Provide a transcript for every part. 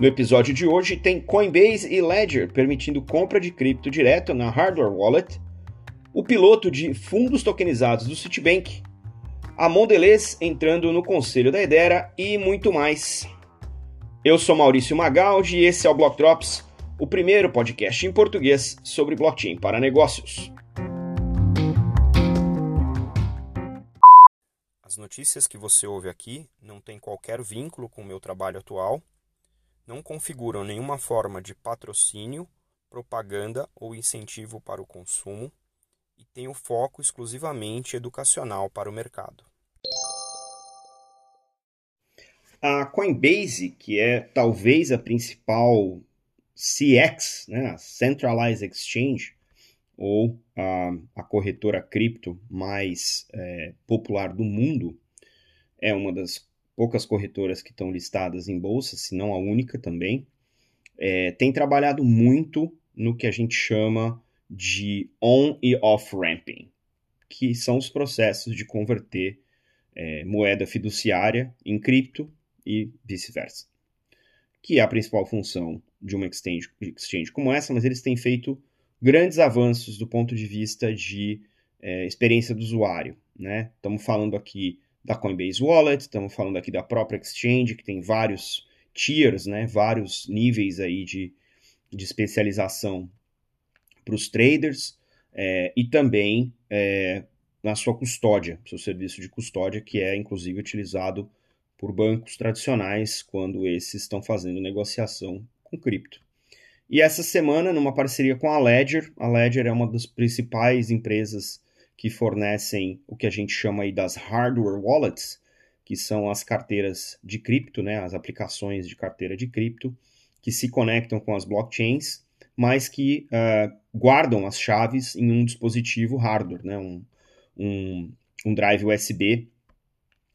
No episódio de hoje tem Coinbase e Ledger permitindo compra de cripto direto na Hardware Wallet, o piloto de fundos tokenizados do Citibank, a Mondelez entrando no conselho da Edera e muito mais. Eu sou Maurício Magaldi e esse é o Block Drops, o primeiro podcast em português sobre blockchain para negócios. As notícias que você ouve aqui não têm qualquer vínculo com o meu trabalho atual não configuram nenhuma forma de patrocínio, propaganda ou incentivo para o consumo e têm o foco exclusivamente educacional para o mercado. A Coinbase, que é talvez a principal CX, né, a Centralized Exchange, ou a, a corretora cripto mais é, popular do mundo, é uma das poucas corretoras que estão listadas em bolsa, se não a única também, é, tem trabalhado muito no que a gente chama de on e off ramping, que são os processos de converter é, moeda fiduciária em cripto e vice-versa, que é a principal função de uma exchange, exchange, como essa, mas eles têm feito grandes avanços do ponto de vista de é, experiência do usuário. Né? Estamos falando aqui da Coinbase Wallet, estamos falando aqui da própria exchange, que tem vários tiers, né, vários níveis aí de, de especialização para os traders, é, e também é, na sua custódia, seu serviço de custódia, que é inclusive utilizado por bancos tradicionais quando esses estão fazendo negociação com cripto. E essa semana, numa parceria com a Ledger, a Ledger é uma das principais empresas que fornecem o que a gente chama aí das hardware wallets, que são as carteiras de cripto, né, as aplicações de carteira de cripto, que se conectam com as blockchains, mas que uh, guardam as chaves em um dispositivo hardware, né, um, um, um drive USB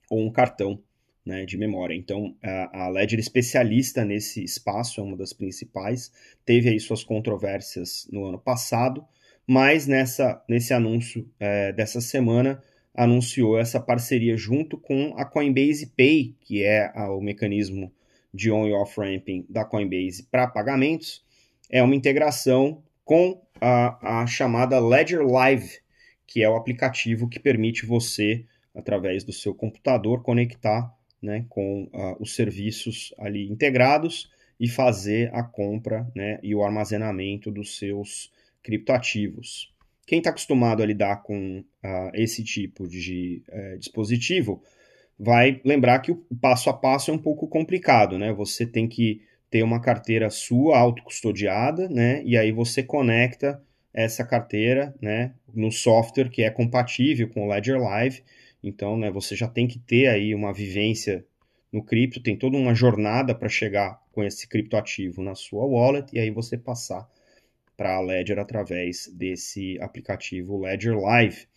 ou um cartão né, de memória. Então, a, Ledger especialista nesse espaço, é uma das principais, teve aí suas controvérsias no ano passado, mas nessa, nesse anúncio é, dessa semana anunciou essa parceria junto com a Coinbase Pay, que é a, o mecanismo de on e off ramping da Coinbase para pagamentos, é uma integração com a, a chamada Ledger Live, que é o aplicativo que permite você, através do seu computador, conectar né, com uh, os serviços ali integrados e fazer a compra né, e o armazenamento dos seus criptoativos. Quem está acostumado a lidar com uh, esse tipo de uh, dispositivo vai lembrar que o passo a passo é um pouco complicado, né? Você tem que ter uma carteira sua autocustodiada, né? E aí você conecta essa carteira, né, no software que é compatível com o Ledger Live. Então, né, você já tem que ter aí uma vivência no cripto, tem toda uma jornada para chegar com esse criptoativo na sua wallet e aí você passar para a Ledger através desse aplicativo Ledger Live.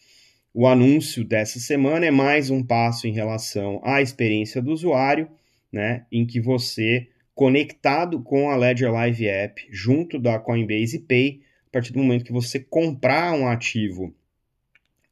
O anúncio dessa semana é mais um passo em relação à experiência do usuário, né, em que você, conectado com a Ledger Live App, junto da Coinbase Pay, a partir do momento que você comprar um ativo,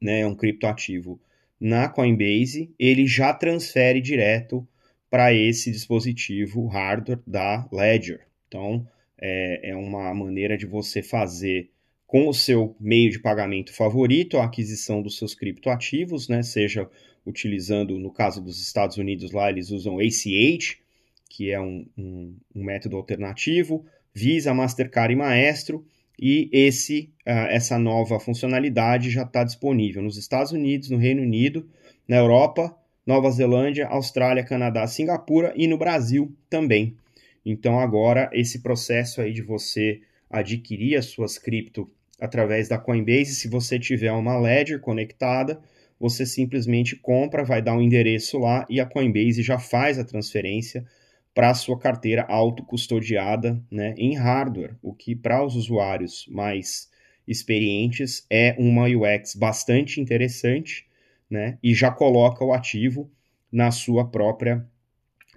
né, um criptoativo na Coinbase, ele já transfere direto para esse dispositivo hardware da Ledger. Então, é, é uma maneira de você fazer com o seu meio de pagamento favorito a aquisição dos seus criptoativos, né? Seja utilizando, no caso dos Estados Unidos, lá eles usam ACH, que é um, um, um método alternativo, Visa, Mastercard e Maestro, e esse, uh, essa nova funcionalidade já está disponível nos Estados Unidos, no Reino Unido, na Europa, Nova Zelândia, Austrália, Canadá, Singapura e no Brasil também. Então agora esse processo aí de você adquirir as suas cripto através da Coinbase, se você tiver uma Ledger conectada, você simplesmente compra, vai dar um endereço lá e a Coinbase já faz a transferência para a sua carteira autocustodiada né, em hardware, o que para os usuários mais experientes é uma UX bastante interessante né, e já coloca o ativo na sua própria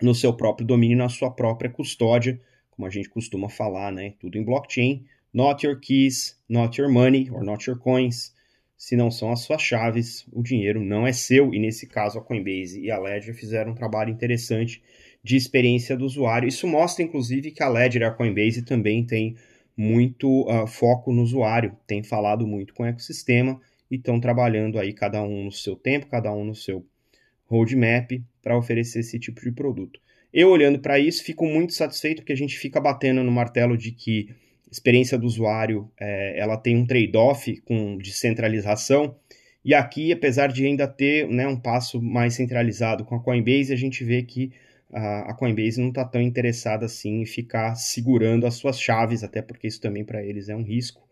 no seu próprio domínio, na sua própria custódia, como a gente costuma falar, né? Tudo em blockchain. Not your keys, not your money or not your coins. Se não são as suas chaves, o dinheiro não é seu. E nesse caso, a Coinbase e a Ledger fizeram um trabalho interessante de experiência do usuário. Isso mostra, inclusive, que a Ledger e a Coinbase também tem muito uh, foco no usuário, tem falado muito com o ecossistema e estão trabalhando aí cada um no seu tempo, cada um no seu roadmap para oferecer esse tipo de produto. Eu olhando para isso fico muito satisfeito porque a gente fica batendo no martelo de que experiência do usuário é, ela tem um trade-off com descentralização e aqui, apesar de ainda ter né, um passo mais centralizado com a Coinbase, a gente vê que a, Coinbase não está tão interessada assim em ficar segurando as suas chaves, até porque isso também para eles é um risco.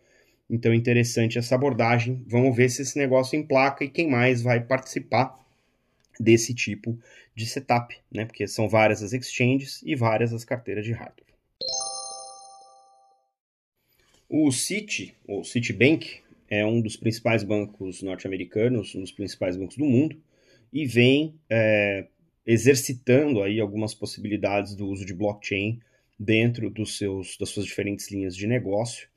Então, interessante essa abordagem. Vamos ver se esse negócio emplaca e quem mais vai participar desse tipo de setup, né? Porque são várias as exchanges e várias as carteiras de hardware. O Citi, ou Citibank, é um dos principais bancos norte-americanos, um dos principais bancos do mundo, e vem é, exercitando aí algumas possibilidades do uso de blockchain dentro dos seus, das suas diferentes linhas de negócio.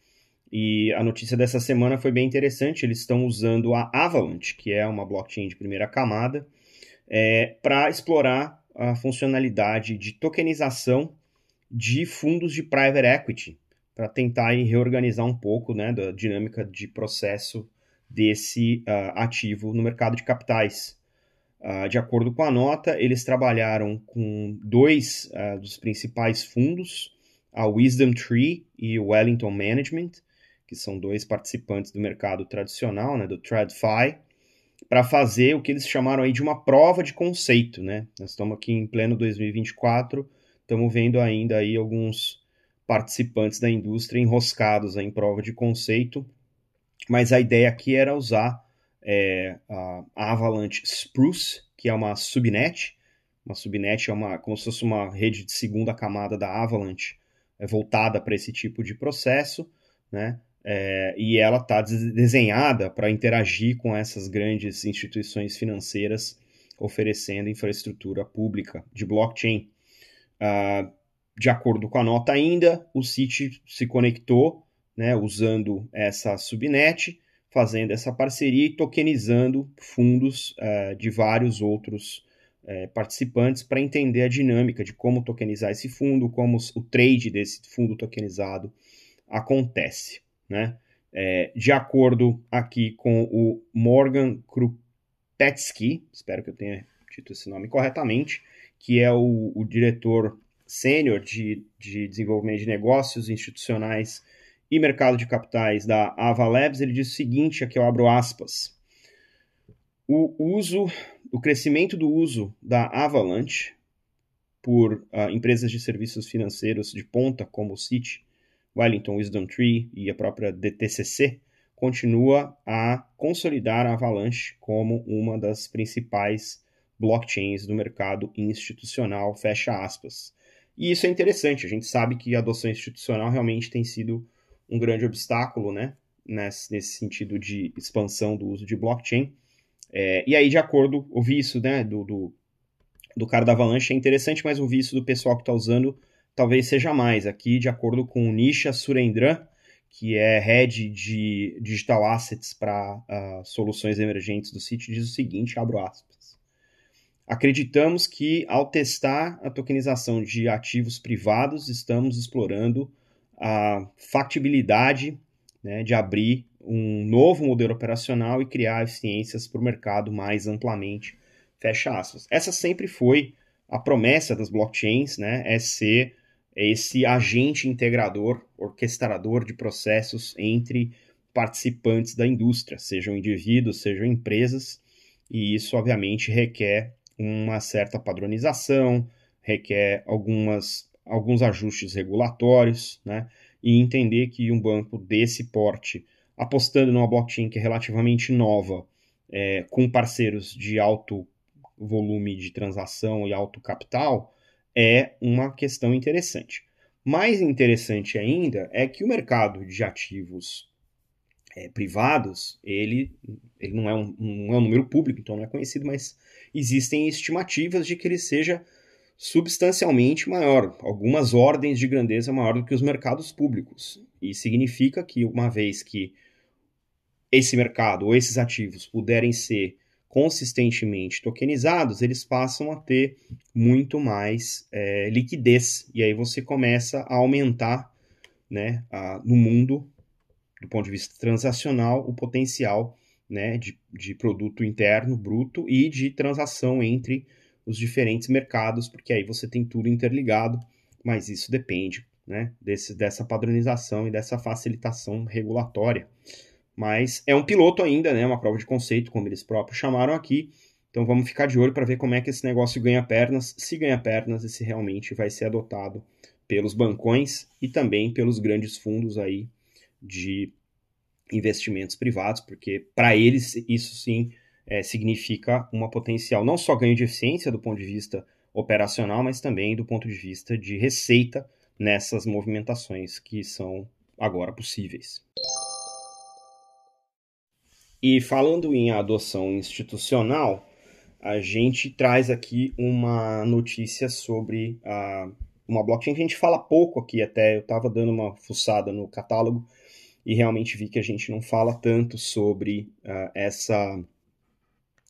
E a notícia dessa semana foi bem interessante. Eles estão usando a Avalanche, que é uma blockchain de primeira camada, é, para explorar a funcionalidade de tokenização de fundos de private equity, para tentar reorganizar um pouco né, da dinâmica de processo desse uh, ativo no mercado de capitais. Uh, de acordo com a nota, eles trabalharam com dois uh, dos principais fundos, a Wisdom Tree e o Wellington Management, que são dois participantes do mercado tradicional, né, do TradFi, para fazer o que eles chamaram aí de uma prova de conceito. Né? Nós estamos aqui em pleno 2024, estamos vendo ainda aí alguns participantes da indústria enroscados em prova de conceito, mas a ideia aqui era usar é, a Avalanche Spruce, que é uma subnet. Uma subnet é uma, como se fosse uma rede de segunda camada da Avalanche, é, voltada para esse tipo de processo, né? É, e ela está desenhada para interagir com essas grandes instituições financeiras oferecendo infraestrutura pública de blockchain. Uh, de acordo com a nota ainda, o Citi se conectou né, usando essa subnet fazendo essa parceria e tokenizando fundos uh, de vários outros uh, participantes para entender a dinâmica de como tokenizar esse fundo, como o trade desse fundo tokenizado acontece. Né? É, de acordo aqui com o Morgan Krupetsky, espero que eu tenha dito esse nome corretamente, que é o, o diretor sênior de, de desenvolvimento de negócios institucionais e mercado de capitais da Ava Labs, ele diz o seguinte, aqui eu abro aspas. O uso, o crescimento do uso da Avalanche por uh, empresas de serviços financeiros de ponta, como o Citi, Wellington Wisdom Tree e a própria DTCC, continua a consolidar a Avalanche como uma das principais blockchains do mercado institucional, fecha aspas. E isso é interessante, a gente sabe que a adoção institucional realmente tem sido um grande obstáculo, né, nesse, nesse sentido de expansão do uso de blockchain. É, e aí, de acordo, ouvi isso, né, do, do, do cara da Avalanche, é interessante, mas ouvir isso do pessoal que está usando talvez seja mais. Aqui, de acordo com o Nisha Surendran, que é head de digital assets para uh, ah, soluções emergentes do sítio, diz o seguinte, abro aspas. Acreditamos que, ao testar a tokenização de ativos privados, estamos explorando a factibilidade né, de abrir um novo modelo operacional e criar eficiências para o mercado mais amplamente. Fecha aspas. Essa sempre foi a promessa das blockchains, né? É ser esse agente integrador, orquestrador de processos entre participantes da indústria, sejam indivíduos, sejam empresas, e isso obviamente requer uma certa padronização, requer algumas alguns ajustes regulatórios, né? E entender que um banco desse porte, apostando numa blockchain que é relativamente nova, é, com parceiros de alto volume de transação e alto capital, é uma questão interessante. Mais interessante ainda é que o mercado de ativos é, privados, ele, ele não, é um, não é um número público, então não é conhecido, mas existem estimativas de que ele seja substancialmente maior, algumas ordens de grandeza maior do que os mercados públicos. E significa que, uma vez que esse mercado ou esses ativos puderem ser consistentemente tokenizados, eles passam a ter muito mais é, liquidez. E aí você começa a aumentar né, a, no mundo, do ponto de vista transacional, o potencial né, de, de produto interno bruto e de transação entre os diferentes mercados, porque aí você tem tudo interligado, mas isso depende né, desse, dessa padronização e dessa facilitação regulatória. Mas é um piloto ainda, né, uma prova de conceito, como eles próprios chamaram aqui. Então vamos ficar de olho para ver como é que esse negócio ganha pernas, se ganha pernas e se realmente vai ser adotado pelos bancões e também pelos grandes fundos aí de investimentos privados, porque para eles isso sim é, significa uma potencial não só ganho de eficiência do ponto de vista operacional, mas também do ponto de vista de receita nessas movimentações que são agora possíveis. E falando em adoção institucional, a gente traz aqui uma notícia sobre a uma blockchain que a gente fala pouco aqui até. Eu estava dando uma fuçada no catálogo e realmente vi que a gente não fala tanto sobre uh, essa,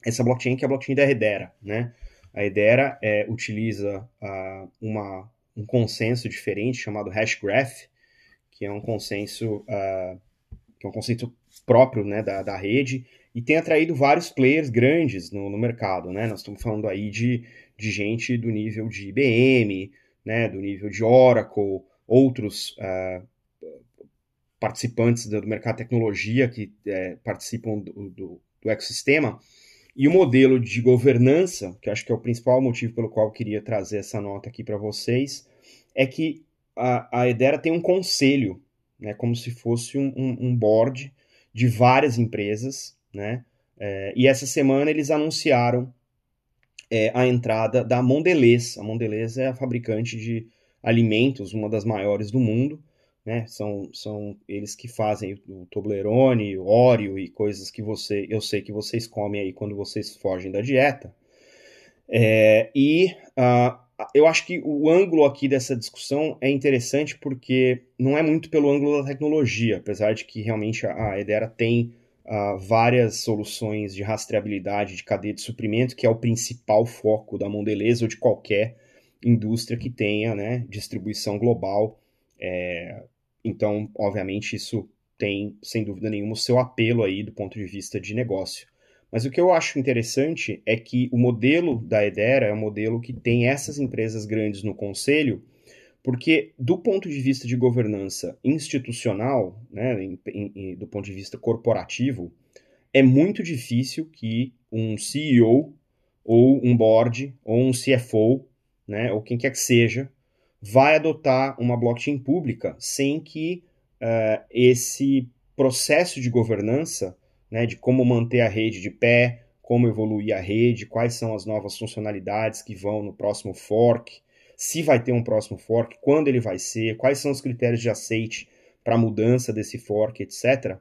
essa blockchain, que é a blockchain da Hedera. Né? A Hedera é, utiliza uh, uma, um consenso diferente chamado Hashgraph, que é um consenso, uh, que é um conceito próprio né, da, da rede e tem atraído vários players grandes no, no mercado. Né? Nós estamos falando aí de, de gente do nível de IBM, né, do nível de Oracle, outros uh, participantes do mercado de tecnologia que uh, participam do, do, do, ecossistema. E o modelo de governança, que acho que é o principal motivo pelo qual eu queria trazer essa nota aqui para vocês, é que a, a Edera tem um conselho, né, como se fosse um, um, um board de várias empresas, né, é, e essa semana eles anunciaram é, a entrada da Mondelez. A Mondelez é a fabricante de alimentos, uma das maiores do mundo. Né? São, são eles que fazem o Toblerone, o Oreo e coisas que você, eu sei que vocês comem aí quando vocês fogem da dieta. É, e uh, eu acho que o ângulo aqui dessa discussão é interessante porque não é muito pelo ângulo da tecnologia, apesar de que realmente a, Edera tem uh, várias soluções de rastreabilidade de cadeia de suprimento, que é o principal foco da Mondelez ou de qualquer indústria que tenha né, distribuição global. É, então, obviamente, isso tem, sem dúvida nenhuma, o seu apelo aí do ponto de vista de negócio. Mas o que eu acho interessante é que o modelo da Edera é um modelo que tem essas empresas grandes no conselho porque, do ponto de vista de governança institucional, né, em, em, do ponto de vista corporativo, é muito difícil que um CEO ou um board ou um CFO, né, ou quem quer que seja, vai adotar uma blockchain pública sem que uh, esse processo de governança, né, de como manter a rede de pé, como evoluir a rede, quais são as novas funcionalidades que vão no próximo fork, se vai ter um próximo fork, quando ele vai ser, quais são os critérios de aceite para a mudança desse fork, etc.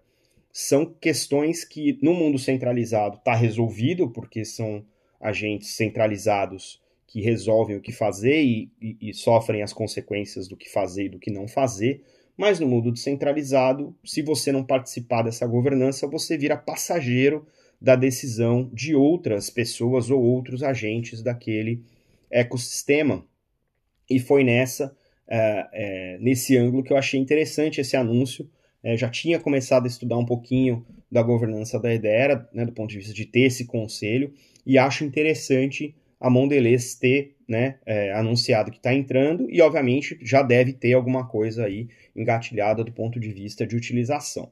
São questões que no mundo centralizado está resolvido, porque são agentes centralizados que resolvem o que fazer e, e, e, sofrem as consequências do que fazer e do que não fazer. Mas no mundo descentralizado, se você não participar dessa governança, você vira passageiro da decisão de outras pessoas ou outros agentes daquele ecossistema. E foi nessa, é, é, nesse ângulo que eu achei interessante esse anúncio. É, já tinha começado a estudar um pouquinho da governança da Edera, né, do ponto de vista de ter esse conselho, e acho interessante a Mondelez ter né, é, anunciado que está entrando e, obviamente, já deve ter alguma coisa aí engatilhada do ponto de vista de utilização.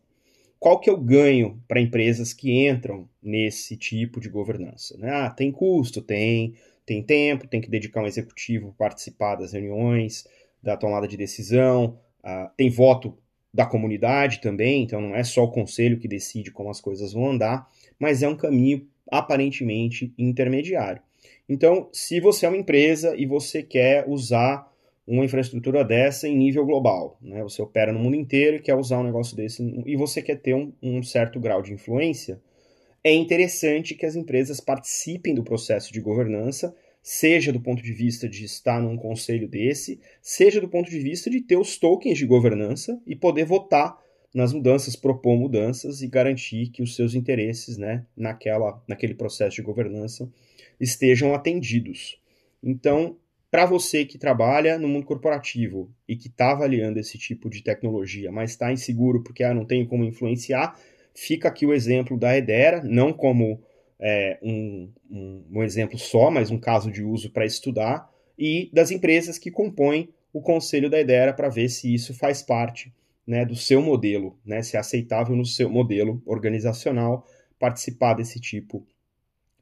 Qual que é o ganho para empresas que entram nesse tipo de governança? Né? Ah, tem custo, tem tem tempo, tem que dedicar um executivo para participar das reuniões, da tomada de decisão, uh, tem voto da comunidade também, então não é só o conselho que decide como as coisas vão andar, mas é um caminho aparentemente intermediário. Então, se você é uma empresa e você quer usar uma infraestrutura dessa em nível global, né? você opera no mundo inteiro e quer usar um negócio desse e você quer ter um, um certo grau de influência, é interessante que as empresas participem do processo de governança, seja do ponto de vista de estar num conselho desse, seja do ponto de vista de ter os tokens de governança e poder votar nas mudanças, propor mudanças e garantir que os seus interesses né, naquela, naquele processo de governança estejam atendidos. Então, para você que trabalha no mundo corporativo e que está avaliando esse tipo de tecnologia, mas está inseguro porque ah, não tem como influenciar, fica aqui o exemplo da Edera, não como é, um, um, um exemplo só, mas um caso de uso para estudar, e das empresas que compõem o conselho da Edera para ver se isso faz parte né, do seu modelo, né, se é aceitável no seu modelo organizacional participar desse tipo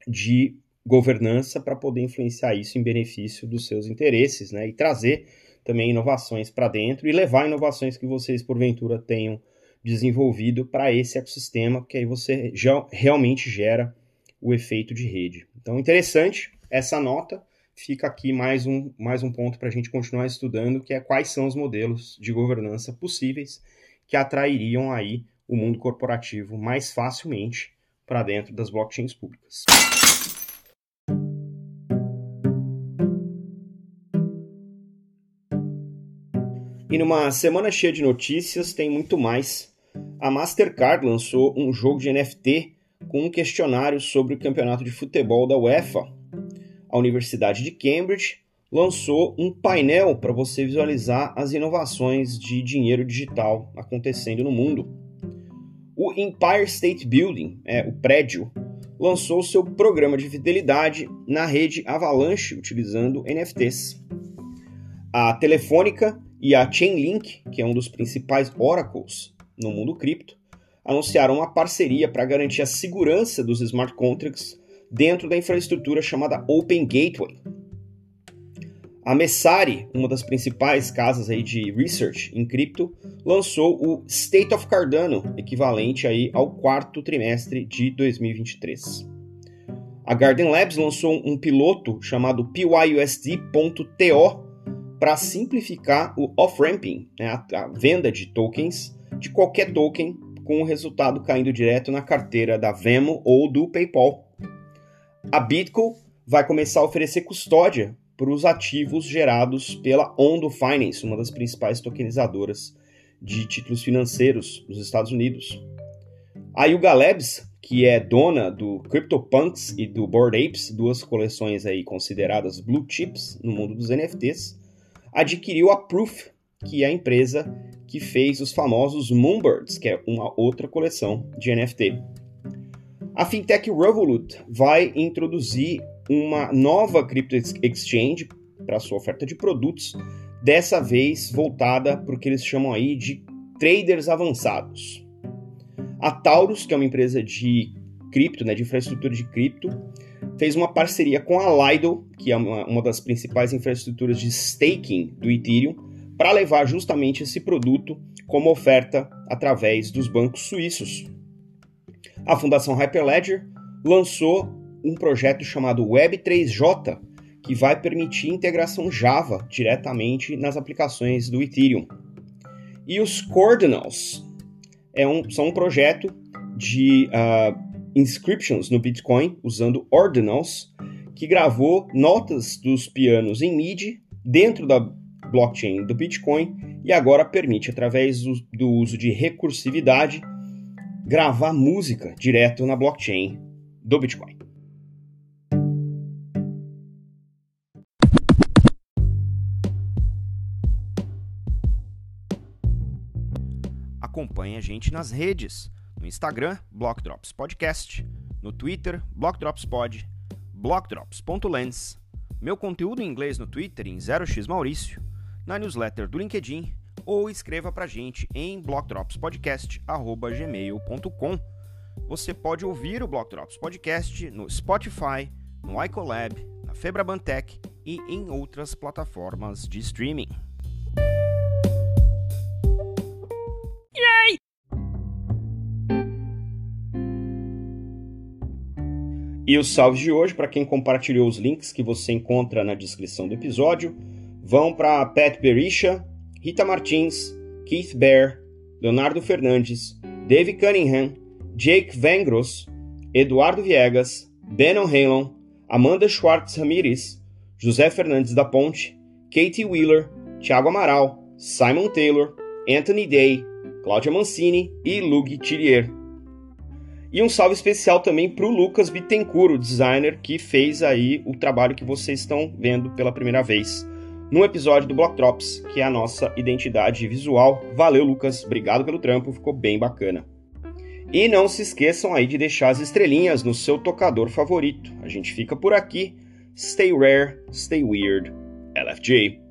de governança para poder influenciar isso em benefício dos seus interesses, né? E trazer também inovações para dentro e levar inovações que vocês porventura tenham desenvolvido para esse ecossistema, porque aí você já realmente gera o efeito de rede. Então, interessante essa nota. Fica aqui mais um, mais um ponto para a gente continuar estudando, que é quais são os modelos de governança possíveis que atrairiam aí o mundo corporativo mais facilmente para dentro das blockchains públicas. E numa semana cheia de notícias, tem muito mais. A Mastercard lançou um jogo de NFT com um questionário sobre o campeonato de futebol da UEFA. A Universidade de Cambridge lançou um painel para você visualizar as inovações de dinheiro digital acontecendo no mundo. O Empire State Building, é, o prédio, lançou seu programa de fidelidade na rede Avalanche utilizando NFTs. A Telefônica e a Chainlink, que é um dos principais oracles no mundo cripto, anunciaram uma parceria para garantir a segurança dos smart contracts dentro da infraestrutura chamada Open Gateway. A Messari, uma das principais casas aí de research em cripto, lançou o State of Cardano, equivalente aí ao quarto trimestre de 2023. A Garden Labs lançou um piloto chamado PYUSD.to para simplificar o off-ramping, né, a, a venda de tokens, de qualquer token, com o resultado caindo direto na carteira da Venmo ou do PayPal. A Bitco vai começar a oferecer custódia para os ativos gerados pela Ondo Finance, uma das principais tokenizadoras de títulos financeiros dos Estados Unidos. A Yuga Labs, que é dona do CryptoPunks e do Bored Apes, duas coleções aí consideradas blue chips no mundo dos NFTs, adquiriu a Proof, que é a empresa que fez os famosos Moonbirds, que é uma outra coleção de NFT. A fintech Revolut vai introduzir uma nova crypto exchange para sua oferta de produtos, dessa vez voltada para o que eles chamam aí de traders avançados. A Taurus, que é uma empresa de cripto, né, de infraestrutura de cripto, fez uma parceria com a Lido, que é uma, uma das principais infraestruturas de staking do Ethereum, para levar justamente esse produto como oferta através dos bancos suíços. A Fundação Hyperledger lançou um projeto chamado Web3J, que vai permitir integração Java diretamente nas aplicações do Ethereum. E os Cordinals é um, são um projeto de uh, inscriptions no Bitcoin usando ordinals, que gravou notas dos pianos em MIDI dentro da blockchain do Bitcoin e agora permite, através do, uso de recursividade, gravar música direto na blockchain do Bitcoin. Acompanhe a gente nas redes Instagram, Block Drops Podcast. No Twitter, Block Drops Pod. BlockDrops.lens. Meu conteúdo em inglês no Twitter em 0x Maurício. Na newsletter do LinkedIn. Ou escreva pra gente em blockdropspodcast.gmail.com. Você pode ouvir o Block Drops Podcast no Spotify, no iColab, na Febrabantech e em outras plataformas de streaming. E os salves de hoje, para quem compartilhou os links que você encontra na descrição do episódio, vão para Pat Berisha, Rita Martins, Keith Bear, Leonardo Fernandes, Dave Cunningham, Jake Vengros, Eduardo Viegas, Ben O'Halon, Amanda Schwartz Ramirez, José Fernandes da Ponte, Katie Wheeler, Thiago Amaral, Simon Taylor, Anthony Day, Cláudia Mancini e Lug Tillier. E um salve especial também para o Lucas Bittencourt, o designer que fez aí o trabalho que vocês estão vendo pela primeira vez no episódio do Block Drops, que é a nossa identidade visual. Valeu, Lucas, obrigado pelo trampo, ficou bem bacana. E não se esqueçam aí de deixar as estrelinhas no seu tocador favorito. A gente fica por aqui. Stay rare, stay weird. LFG.